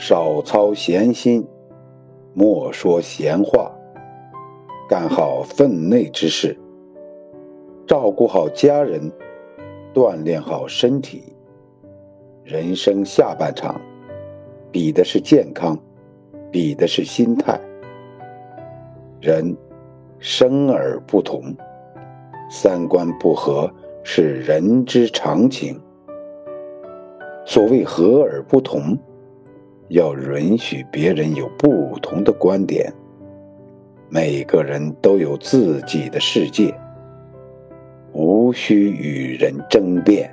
少操闲心，莫说闲话，干好分内之事，照顾好家人，锻炼好身体。人生下半场，比的是健康，比的是心态。人生而不同，三观不合是人之常情。所谓和而不同，要允许别人有不同的观点。每个人都有自己的世界，无需与人争辩。